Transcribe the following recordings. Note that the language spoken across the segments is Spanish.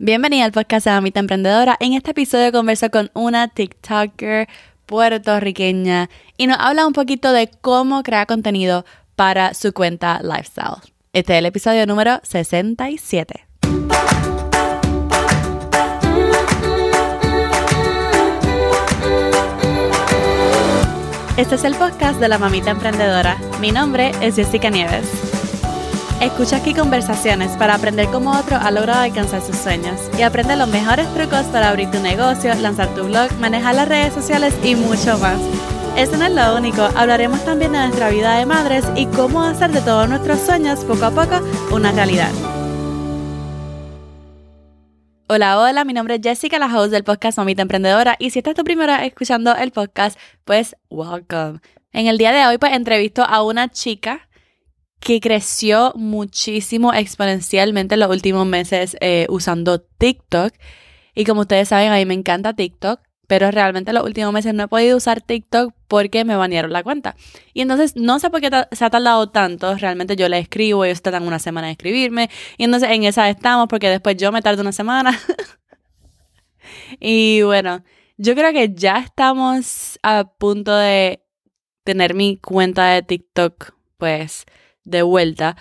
Bienvenida al podcast de Mamita Emprendedora. En este episodio converso con una TikToker puertorriqueña y nos habla un poquito de cómo crear contenido para su cuenta Lifestyle. Este es el episodio número 67. Este es el podcast de la Mamita Emprendedora. Mi nombre es Jessica Nieves. Escucha aquí conversaciones para aprender cómo otro ha logrado alcanzar sus sueños y aprende los mejores trucos para abrir tu negocio, lanzar tu blog, manejar las redes sociales y mucho más. Eso no es lo único, hablaremos también de nuestra vida de madres y cómo hacer de todos nuestros sueños poco a poco una realidad. Hola, hola, mi nombre es Jessica, la host del podcast Mamita Emprendedora y si esta es tu primera escuchando el podcast, pues welcome. En el día de hoy pues entrevisto a una chica que creció muchísimo exponencialmente en los últimos meses eh, usando TikTok. Y como ustedes saben, a mí me encanta TikTok, pero realmente en los últimos meses no he podido usar TikTok porque me banearon la cuenta. Y entonces no sé por qué se ha tardado tanto. Realmente yo le escribo, ellos tardan una semana en escribirme. Y entonces en esa estamos porque después yo me tardo una semana. y bueno, yo creo que ya estamos a punto de tener mi cuenta de TikTok, pues de vuelta.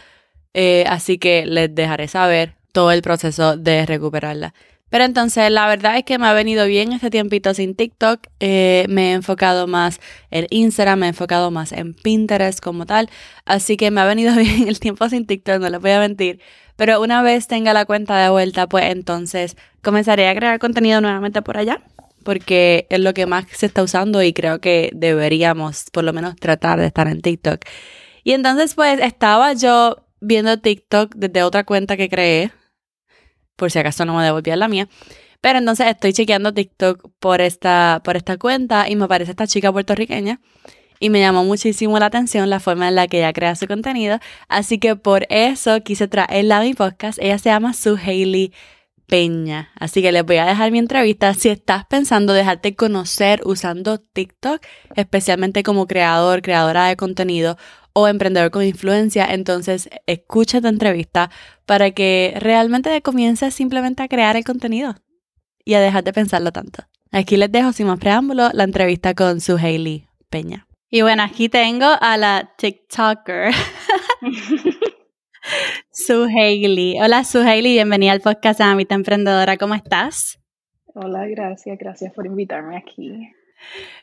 Eh, así que les dejaré saber todo el proceso de recuperarla. Pero entonces la verdad es que me ha venido bien este tiempito sin TikTok. Eh, me he enfocado más en Instagram, me he enfocado más en Pinterest como tal. Así que me ha venido bien el tiempo sin TikTok, no les voy a mentir. Pero una vez tenga la cuenta de vuelta, pues entonces comenzaré a crear contenido nuevamente por allá. Porque es lo que más se está usando y creo que deberíamos por lo menos tratar de estar en TikTok. Y entonces pues estaba yo viendo TikTok desde otra cuenta que creé, por si acaso no me devolvía la mía. Pero entonces estoy chequeando TikTok por esta, por esta cuenta y me aparece esta chica puertorriqueña y me llamó muchísimo la atención la forma en la que ella crea su contenido. Así que por eso quise traerla a mi podcast. Ella se llama Su Hailey Peña. Así que les voy a dejar mi entrevista. Si estás pensando dejarte conocer usando TikTok, especialmente como creador, creadora de contenido o emprendedor con influencia, entonces escucha esta entrevista para que realmente comiences simplemente a crear el contenido y a dejar de pensarlo tanto. Aquí les dejo sin más preámbulo la entrevista con su Hailey Peña. Y bueno, aquí tengo a la TikToker. Su Hailey. Hola, Su Hailey, bienvenida al podcast Amita Emprendedora. ¿Cómo estás? Hola, gracias, gracias por invitarme aquí.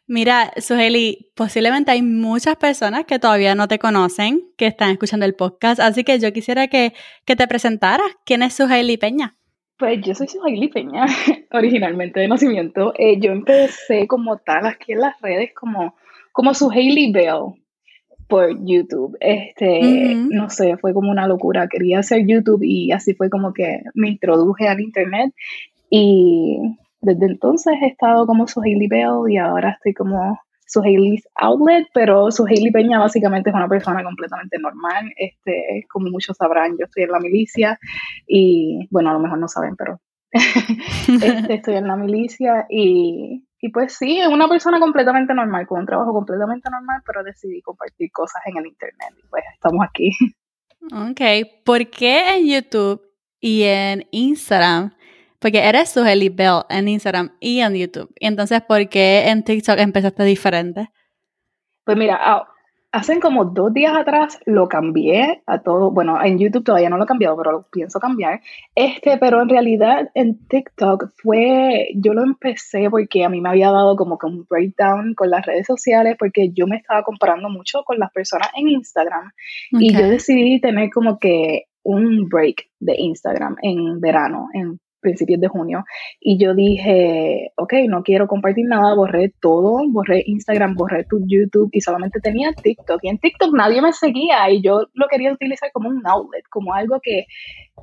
Mira, Suheli, posiblemente hay muchas personas que todavía no te conocen, que están escuchando el podcast, así que yo quisiera que, te presentaras. ¿Quién es Suheli Peña? Pues yo soy Suheli Peña, originalmente de nacimiento. Eh, yo empecé como tal aquí en las redes como, como Suheli Bell por YouTube. Este, no sé, fue como una locura. Quería hacer YouTube y así fue como que me introduje al internet y desde entonces he estado como su Hailey Bell y ahora estoy como su Hailey's Outlet, pero su Hailey Peña básicamente es una persona completamente normal. Este, como muchos sabrán, yo estoy en la milicia y, bueno, a lo mejor no saben, pero este, estoy en la milicia y, y pues sí, es una persona completamente normal, con un trabajo completamente normal, pero decidí compartir cosas en el Internet y pues estamos aquí. Ok, ¿por qué en YouTube y en Instagram porque eres su Bell en Instagram y en YouTube. Y entonces, ¿por qué en TikTok empezaste diferente? Pues mira, ah, hacen como dos días atrás lo cambié a todo. Bueno, en YouTube todavía no lo he cambiado, pero lo pienso cambiar. Este, pero en realidad en TikTok fue, yo lo empecé porque a mí me había dado como que un breakdown con las redes sociales, porque yo me estaba comparando mucho con las personas en Instagram. Y yo decidí tener como que un break de Instagram en verano, en principios de junio. Y yo dije, ok, no quiero compartir nada, borré todo, borré Instagram, borré tu YouTube y solamente tenía TikTok. Y en TikTok nadie me seguía y yo lo quería utilizar como un outlet, como algo que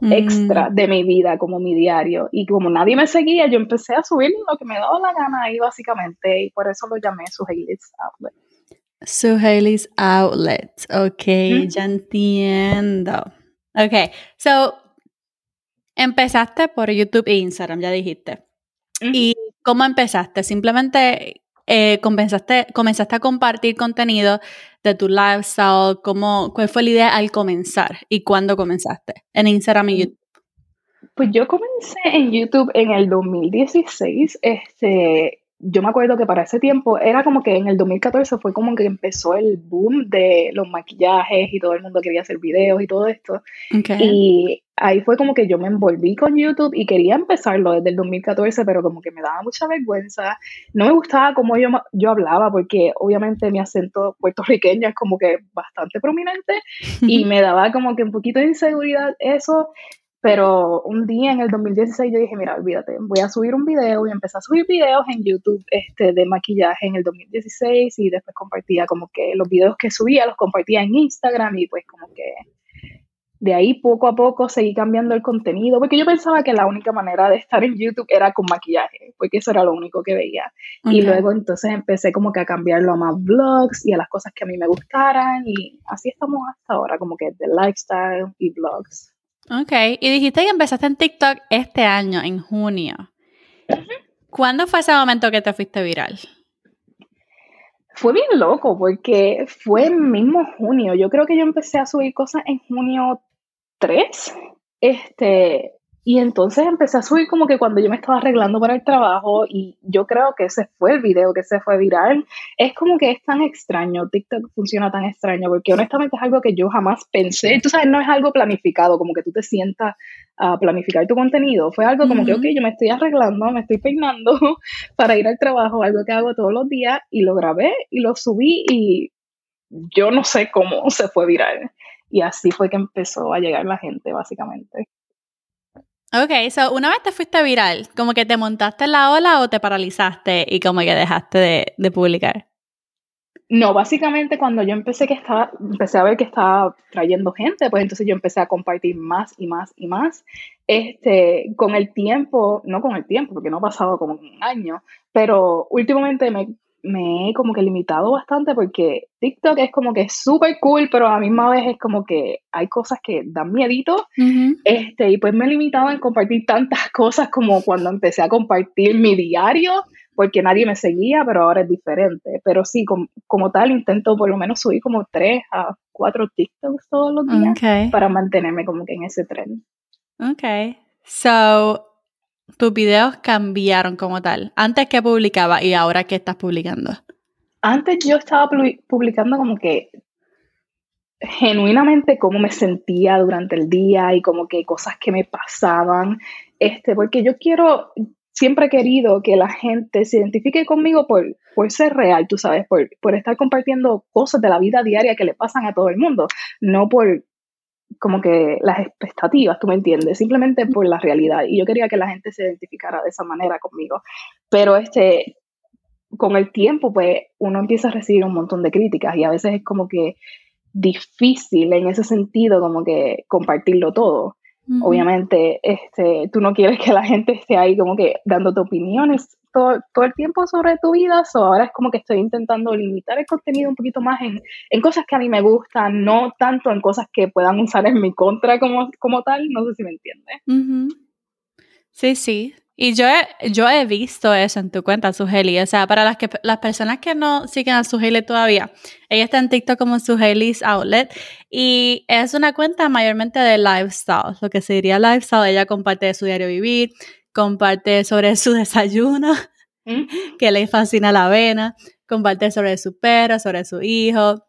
mm. extra de mi vida, como mi diario. Y como nadie me seguía, yo empecé a subir lo que me daba la gana ahí básicamente y por eso lo llamé Suheilis Outlet. Suheilis Outlet, ok, ya entiendo. Ok, so Empezaste por YouTube e Instagram, ya dijiste. ¿Y cómo empezaste? Simplemente eh, comenzaste, comenzaste a compartir contenido de tu lifestyle. ¿Cómo, ¿Cuál fue la idea al comenzar y cuándo comenzaste? En Instagram y mm. YouTube. Pues yo comencé en YouTube en el 2016. Este, yo me acuerdo que para ese tiempo era como que en el 2014 fue como que empezó el boom de los maquillajes y todo el mundo quería hacer videos y todo esto. Y ahí fue como que yo me envolví con YouTube y quería empezarlo desde el 2014, pero como que me daba mucha vergüenza. No me gustaba cómo yo, yo hablaba porque obviamente mi acento puertorriqueño es como que bastante prominente y me daba como que un poquito de inseguridad eso. Pero un día en el 2016 yo dije, mira, olvídate, voy a subir un video y empecé a subir videos en YouTube este, de maquillaje en el 2016 y después compartía como que los videos que subía los compartía en Instagram y pues como que de ahí poco a poco seguí cambiando el contenido porque yo pensaba que la única manera de estar en YouTube era con maquillaje, porque eso era lo único que veía. Y luego entonces empecé como que a cambiarlo a más vlogs y a las cosas que a mí me gustaran y así estamos hasta ahora, como que de lifestyle y vlogs. Ok, y dijiste que empezaste en TikTok este año, en junio. ¿Cuándo fue ese momento que te fuiste viral? Fue bien loco porque fue el mismo junio. Yo creo que yo empecé a subir cosas en junio 3. Este, y entonces empecé a subir como que cuando yo me estaba arreglando para el trabajo y yo creo que ese fue el video que se fue viral. Es como que es tan extraño, TikTok funciona tan extraño porque honestamente es algo que yo jamás pensé. Tú sabes, no es algo planificado, como que tú te sientas a planificar tu contenido. Fue algo como que, ok, yo me estoy arreglando, me estoy peinando para ir al trabajo, algo que hago todos los días y lo grabé y lo subí y yo no sé cómo se fue viral. Y así fue que empezó a llegar la gente, básicamente. Ok, so una vez te fuiste viral, como que te montaste la ola o te paralizaste y como que dejaste de, publicar. No, básicamente cuando yo empecé que estaba, empecé a ver que estaba trayendo gente, pues entonces yo empecé a compartir más y más y más. Este, con el tiempo, no con el tiempo, porque no ha pasado como un año, pero últimamente me me he como que limitado bastante porque TikTok es como que súper cool, pero a la misma vez es como que hay cosas que dan miedito. este, y pues me he limitado en compartir tantas cosas como cuando empecé a compartir mi diario, porque nadie me seguía, pero ahora es diferente. Pero sí, como, tal, intento por lo menos subir como tres a cuatro TikToks todos los días para mantenerme como que en ese tren. Ok. So, tus videos cambiaron como tal? Antes que publicaba y ahora que estás publicando. Antes yo estaba publicando como que genuinamente cómo me sentía durante el día y como que cosas que me pasaban, este, porque yo quiero, siempre he querido que la gente se identifique conmigo por, por ser real, tú sabes, por, por estar compartiendo cosas de la vida diaria que le pasan a todo el mundo, no por como que las expectativas, tú me entiendes, simplemente por la realidad. Y yo quería que la gente se identificara de esa manera conmigo. Pero este, con el tiempo, pues uno empieza a recibir un montón de críticas y a veces es como que difícil en ese sentido, como que compartirlo todo. Obviamente, este, tú no quieres que la gente esté ahí como que dándote opiniones todo, el tiempo sobre tu vida, o ahora es como que estoy intentando limitar el contenido un poquito más en, cosas que a mí me gustan, no tanto en cosas que puedan usar en mi contra como, como tal, no sé si me entiendes. Sí, sí. Y yo he, yo he visto eso en tu cuenta, Sujeli. O sea, para las, que, las personas que no siguen a Sujeli todavía, ella está en TikTok como Sujeli's Outlet y es una cuenta mayormente de lifestyle, lo que se diría lifestyle. Ella comparte su diario vivir, comparte sobre su desayuno, mm. que le fascina la avena, comparte sobre su perro, sobre su hijo,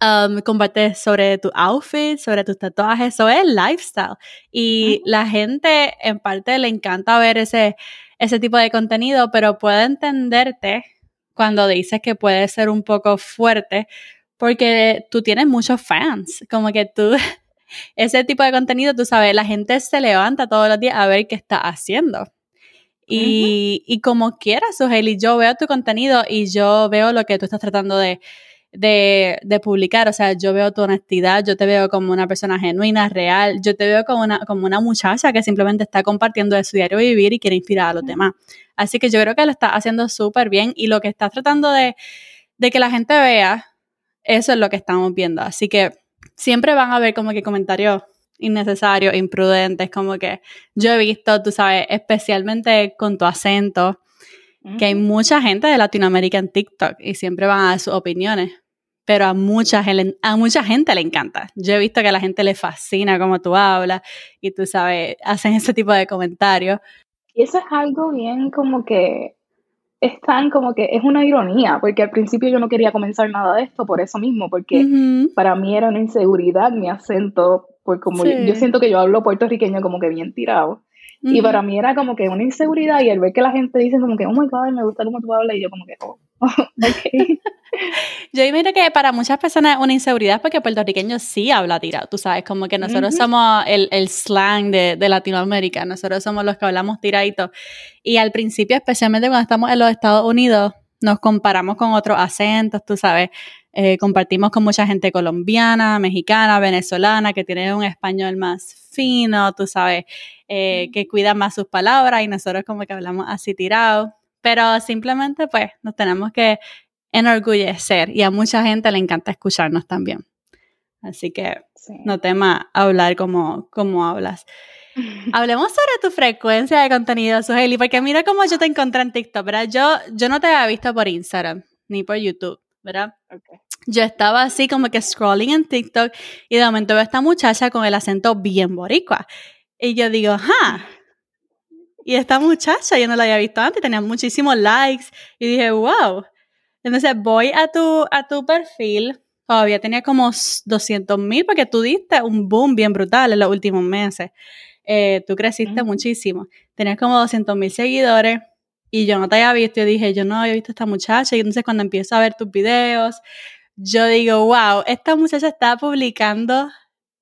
um, comparte sobre tu outfit, sobre tus tatuajes, sobre el lifestyle. Y mm. la gente en parte le encanta ver ese, ese tipo de contenido, pero puede entenderte cuando dices que puede ser un poco fuerte porque tú tienes muchos fans, como que tú ese tipo de contenido, tú sabes, la gente se levanta todos los días a ver qué está haciendo. Y, y como quieras, Sujeli, yo veo tu contenido y yo veo lo que tú estás tratando de, de, de, publicar. O sea, yo veo tu honestidad, yo te veo como una persona genuina, real, yo te veo como una, como una muchacha que simplemente está compartiendo de su diario vivir y quiere inspirar a los demás. Así que yo creo que lo estás haciendo súper bien y lo que estás tratando de, de que la gente vea, eso es lo que estamos viendo. Así que siempre van a haber como que comentarios innecesarios, imprudentes, como que yo he visto, tú sabes, especialmente con tu acento, que hay mucha gente de Latinoamérica en TikTok y siempre van a dar sus opiniones. pero a mucha, a mucha gente le encanta. Yo he visto que a la gente le fascina cómo tú hablas y tú sabes, hacen ese tipo de comentarios. Y eso es algo bien como que es tan como que es una ironía, porque al principio yo no quería comenzar nada de esto por eso mismo, porque para mí era una inseguridad mi acento, pues como yo, siento que yo hablo puertorriqueño como que bien tirado. Y para mí era como que una inseguridad y el ver que la gente dice como que, oh my god, me gusta cómo tú hablas y yo como que, oh, yo imagino que para muchas personas es una inseguridad porque puertorriqueño sí habla tirado, tú sabes, como que nosotros somos el, el slang de, de, Latinoamérica, nosotros somos los que hablamos tiradito. Y al principio, especialmente cuando estamos en los Estados Unidos, nos comparamos con otros acentos, tú sabes, eh, compartimos con mucha gente colombiana, mexicana, venezolana, que tiene un español más fino, tú sabes, eh, que cuida más sus palabras y nosotros como que hablamos así tirado. Pero simplemente pues nos tenemos que enorgullecer y a mucha gente le encanta escucharnos también. Así que no tema hablar como, como hablas. Hablemos sobre tu frecuencia de contenido, Suheli, porque mira cómo yo te encontré en TikTok, ¿verdad? Yo, yo no te había visto por Instagram ni por YouTube, ¿verdad? Yo estaba así como que scrolling en TikTok y de momento veo a esta muchacha con el acento bien boricua. Y yo digo, ¡ja! Y esta muchacha yo no la había visto antes, tenía muchísimos likes y dije, wow. Entonces voy a tu, a tu perfil, todavía tenía como 200 mil porque tú diste un boom bien brutal en los últimos meses. Eh, tú creciste muchísimo. Tenías como 200 mil seguidores y yo no te había visto. Yo dije, yo no había visto a esta muchacha. Y entonces cuando empiezo a ver tus videos, yo digo, wow, esta muchacha está publicando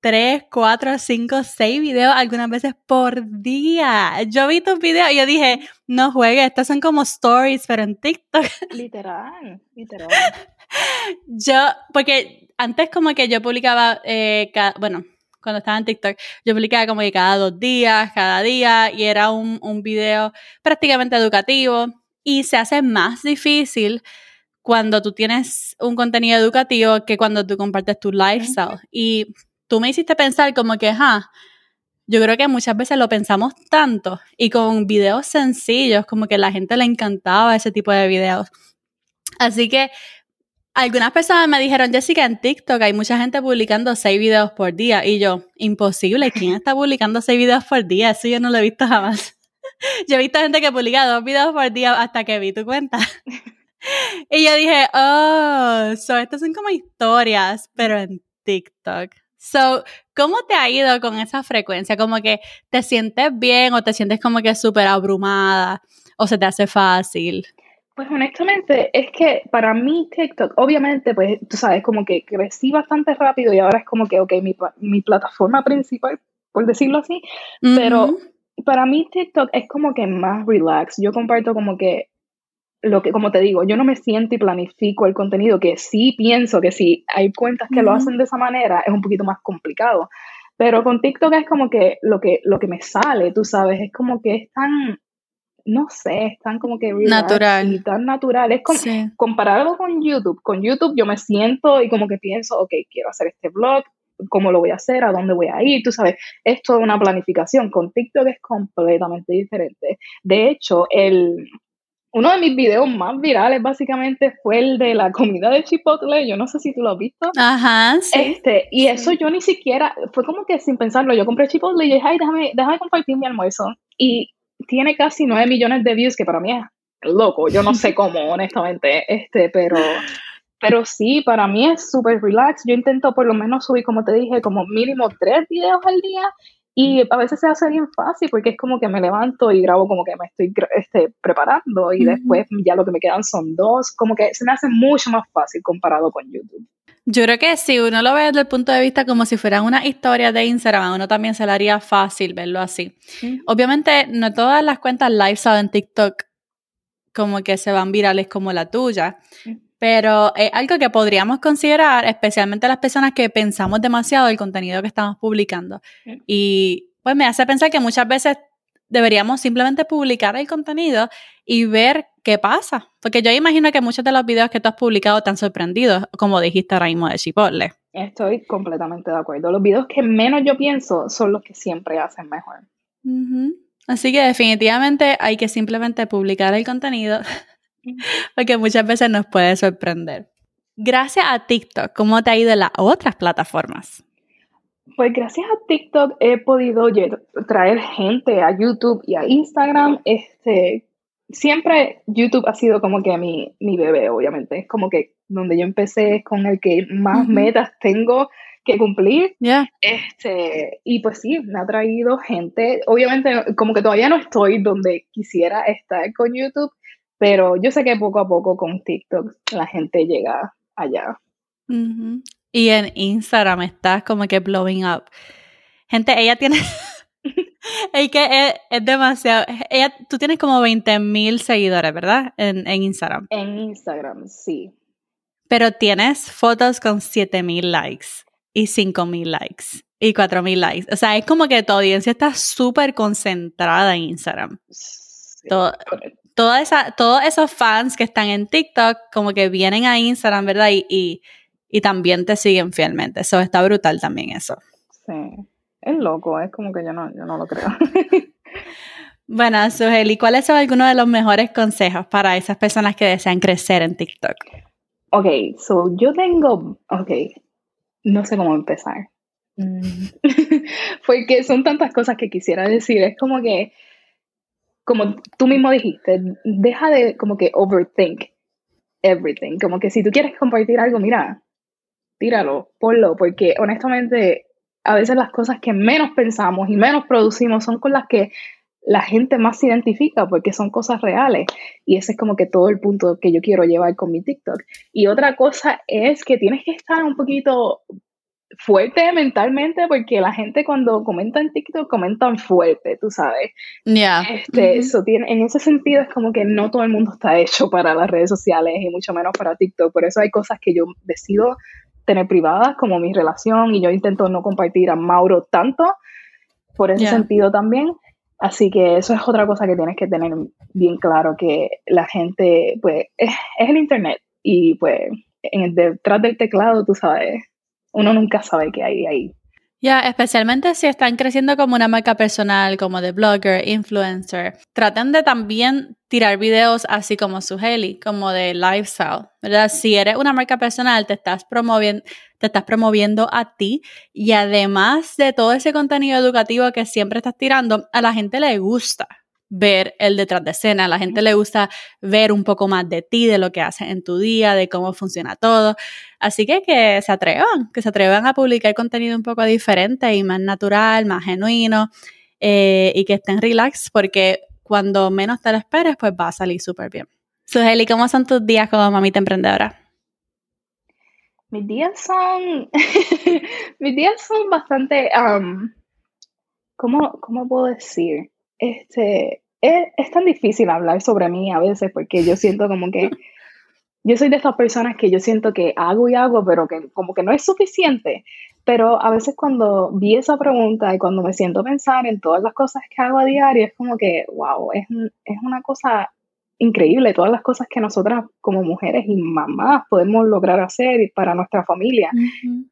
3, 4, 5, 6 videos algunas veces por día. Yo vi tus videos y yo dije, no juegues, estos son como stories, pero en TikTok. Literal, literal. yo, porque antes como que yo publicaba, eh, bueno, cuando estaba en TikTok, yo publicaba como que cada dos días, cada día, y era un, un video prácticamente educativo. Y se hace más difícil cuando tú tienes un contenido educativo que cuando tú compartes tu lifestyle. Y tú me hiciste pensar como que, ja, yo creo que muchas veces lo pensamos tanto y con videos sencillos, como que la gente le encantaba ese tipo de videos. Así que algunas personas me dijeron, Jessica, en TikTok hay mucha gente publicando seis videos por día. Y yo, imposible, ¿quién está publicando seis videos por día? Eso yo no lo he visto jamás. yo he visto gente que publica dos videos por día hasta que vi tu cuenta. y yo dije, oh, so estas son como historias, pero en TikTok. So, ¿cómo te ha ido con esa frecuencia? ¿Como que te sientes bien o te sientes como que súper abrumada o se te hace fácil? Pues honestamente, es que para mí TikTok, obviamente, pues tú sabes, como que crecí bastante rápido y ahora es como que, ok, mi, mi plataforma principal, por decirlo así, pero para mí TikTok es como que más relax. Yo comparto como que lo que, como te digo, yo no me siento y planifico el contenido, que sí pienso que si hay cuentas que lo hacen de esa manera, es un poquito más complicado. Pero con TikTok es como que lo que, lo que me sale, tú sabes, es como que es tan, no sé, están como que natural. y tan natural. Es como, comparado con YouTube. Con YouTube yo me siento y como que pienso, ok, quiero hacer este blog, cómo lo voy a hacer, a dónde voy a ir, tú sabes, es toda una planificación. Con TikTok es completamente diferente. De hecho, el, uno de mis videos más virales básicamente fue el de la comida de Chipotle, yo no sé si tú lo has visto. Ajá, sí. Este, y eso yo ni siquiera, fue como que sin pensarlo, yo compré Chipotle y dije, ay, déjame, déjame compartir mi almuerzo. Y tiene casi 9 millones de views, que para mí es loco, yo no sé cómo, honestamente, este, pero, pero sí, para mí es súper relax. Yo intento por lo menos subir, como te dije, como mínimo tres videos al día y a veces se hace bien fácil porque es como que me levanto y grabo como que me estoy este, preparando y después ya lo que me quedan son dos, como que se me hace mucho más fácil comparado con YouTube. Yo creo que si uno lo ve desde el punto de vista como si fueran una historia de Instagram, a uno también se le haría fácil verlo así. Obviamente, no todas las cuentas lifestyle en TikTok como que se van virales como la tuya, pero es algo que podríamos considerar, especialmente las personas que pensamos demasiado el contenido que estamos publicando. Y pues me hace pensar que muchas veces deberíamos simplemente publicar el contenido y ver qué pasa. Porque yo imagino que muchos de los videos que tú has publicado te han sorprendido, como dijiste ahora mismo de Chipotle. Estoy completamente de acuerdo. Los videos que menos yo pienso son los que siempre hacen mejor. Así que definitivamente hay que simplemente publicar el contenido porque muchas veces nos puede sorprender. gracias a TikTok, ¿cómo te ha ido en las otras plataformas? Pues gracias a TikTok he podido traer gente a YouTube y a Instagram. Este, siempre YouTube ha sido como que mi, mi bebé, obviamente. Es como que donde yo empecé es con el que más metas tengo que cumplir. Este, y pues sí, me ha traído gente. Obviamente, como que todavía no estoy donde quisiera estar con YouTube, pero yo sé que poco a poco con TikTok la gente llega allá. Y en Instagram estás como que blowing up. Gente, ella tiene. es que es, demasiado. Ella, tú tienes como 20 mil seguidores, ¿verdad? En, en, Instagram. En Instagram, sí. Pero tienes fotos con 7 mil likes y 5 mil likes y 4 mil likes. O sea, es como que tu audiencia está súper concentrada en Instagram. Todo, toda esa, todos esos fans que están en TikTok, como que vienen a Instagram, ¿verdad? y y también te siguen fielmente. Eso está brutal también eso. Sí, es loco, es como que yo no, yo no lo creo. bueno, Sujeli, ¿cuáles son algunos de los mejores consejos para esas personas que desean crecer en TikTok? Ok, so yo tengo, ok, no sé cómo empezar. Mm. Porque son tantas cosas que quisiera decir. Es como que, como tú mismo dijiste, deja de como que overthink everything. Como que si tú quieres compartir algo, mira, tíralo, ponlo, porque honestamente a veces las cosas que menos pensamos y menos producimos son con las que la gente más se identifica porque son cosas reales. Y ese es como que todo el punto que yo quiero llevar con mi TikTok. Y otra cosa es que tienes que estar un poquito fuerte mentalmente porque la gente cuando comenta en TikTok comentan fuerte, tú sabes. Ya. Este, eso tiene, en ese sentido es como que no todo el mundo está hecho para las redes sociales y mucho menos para TikTok. Por eso hay cosas que yo decido tener privadas, como mi relación, y yo intento no compartir a Mauro tanto, por ese sentido también. Así que eso es otra cosa que tienes que tener bien claro, que la gente, pues, es, el Internet y pues en detrás del teclado, tú sabes, uno nunca sabe qué hay ahí. Ya, especialmente si están creciendo como una marca personal, como de blogger, influencer, traten de también tirar videos así como Suheli, como de lifestyle, ¿verdad? Si eres una marca personal, te estás te estás promoviendo a ti y además de todo ese contenido educativo que siempre estás tirando, a la gente le gusta ver el detrás de escena. A la gente le gusta ver un poco más de ti, de lo que haces en tu día, de cómo funciona todo. Así que que se atrevan, que se atrevan a publicar contenido un poco diferente y más natural, más genuino eh, y que estén relax porque cuando menos te lo esperes, pues va a salir súper bien. Sujeli, ¿cómo son tus días como mamita emprendedora? Mis días son, mis días son bastante, um, ¿cómo, ¿cómo puedo decir? Este, es, tan difícil hablar sobre mí a veces porque yo siento como que yo soy de estas personas que yo siento que hago y hago, pero que como que no es suficiente. Pero a veces cuando vi esa pregunta y cuando me siento a pensar en todas las cosas que hago a diario, es como que, wow, es, es una cosa increíble, todas las cosas que nosotras como mujeres y mamás podemos lograr hacer para nuestra familia.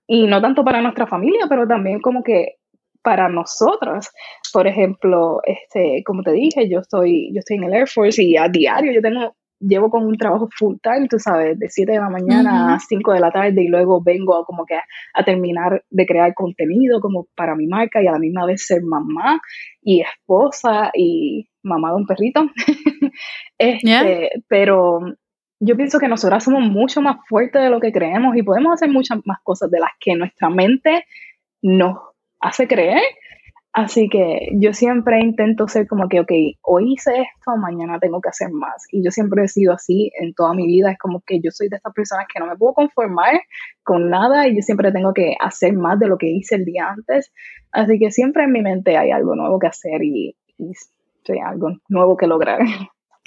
Y no tanto para nuestra familia, pero también como que para nosotros. Por ejemplo, este, como te dije, yo estoy, yo estoy en el Air Force y a diario yo tengo, llevo con un trabajo full time, tú sabes, de 7 de la mañana a 5 de la tarde y luego vengo como que a, terminar de crear contenido como para mi marca y a la misma vez ser mamá y esposa y mamá de un perrito. este, Pero yo pienso que nosotras somos mucho más fuertes de lo que creemos y podemos hacer muchas más cosas de las que nuestra mente nos hace creer. Así que yo siempre intento ser como que, ok, hoy hice esto, mañana tengo que hacer más. Y yo siempre he sido así en toda mi vida. Es como que yo soy de estas personas que no me puedo conformar con nada y yo siempre tengo que hacer más de lo que hice el día antes. Así que siempre en mi mente hay algo nuevo que hacer y, y algo nuevo que lograr.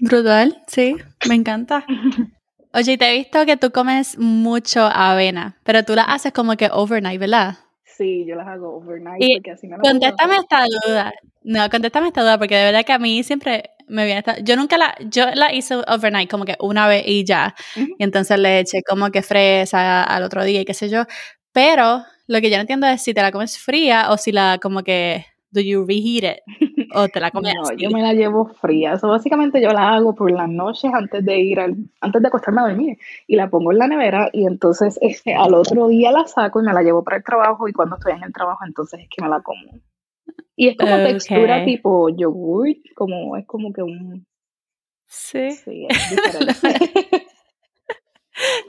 Brutal, sí, me encanta. Oye, te he visto que tú comes mucho avena, pero tú la haces como que overnight, ¿verdad? Sí, yo las hago overnight porque así me Contéstame esta duda. No, contéstame esta duda porque de verdad que a mí siempre me viene esta... Yo nunca la... Yo la hice overnight como que una vez y ya. Y entonces le eché como que fresa al otro día y qué sé yo. Pero lo que yo no entiendo es si te la comes fría o si la como que... Do you reheat it? ¿O te la comes No, yo me la llevo fría. Eso básicamente yo la hago por las noches antes de ir al, antes de acostarme a dormir. Y la pongo en la nevera y entonces este, al otro día la saco y me la llevo para el trabajo y cuando estoy en el trabajo entonces es que me la como. Y es como textura tipo yogur, como es como que un... Sí. Sí, es.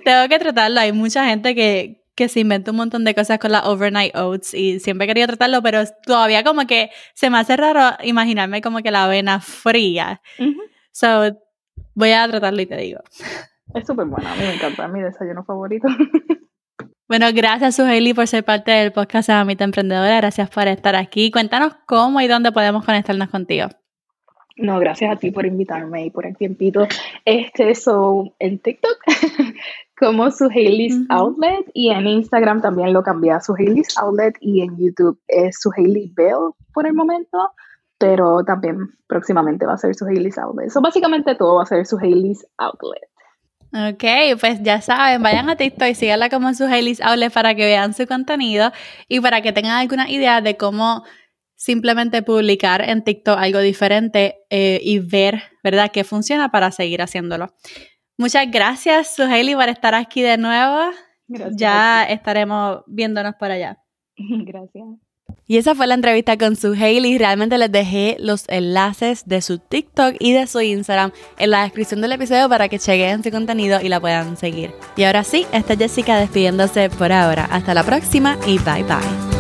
Tengo que tratarlo. Hay mucha gente que, que se inventa un montón de cosas con las overnight oats y siempre he querido tratarlo, pero todavía como que se me hace raro imaginarme como que la avena fría. So, voy a tratarlo y te digo. Es súper buena, a mí me encanta, mi desayuno favorito. Bueno, gracias Suheili por ser parte del podcast de Mamita Emprendedora. Gracias por estar aquí. Cuéntanos cómo y dónde podemos conectarnos contigo. No, gracias a ti por invitarme y por el tiempito. Este, so, en TikTok como Suheilis Ujú. Outlet y en Instagram también lo cambié a Suheilis Outlet y en YouTube es Suheili Bell por el momento, pero también próximamente va a ser Suheilis Outlet. So, básicamente todo va a ser Suheilis Outlet. Ok, pues ya saben, vayan a TikTok y síganla como Suheilis Outlet para que vean su contenido y para que tengan alguna idea de cómo simplemente publicar en TikTok algo diferente eh, y ver, ¿verdad?, qué funciona para seguir haciéndolo. Muchas gracias, Suheili, por estar aquí de nuevo. Gracias. Ya estaremos viéndonos por allá. Gracias. Y esa fue la entrevista con su Hailey. Realmente les dejé los enlaces de su TikTok y de su Instagram en la descripción del episodio para que chequen su contenido y la puedan seguir. Y ahora sí, esta es Jessica despidiéndose por ahora. Hasta la próxima y bye bye.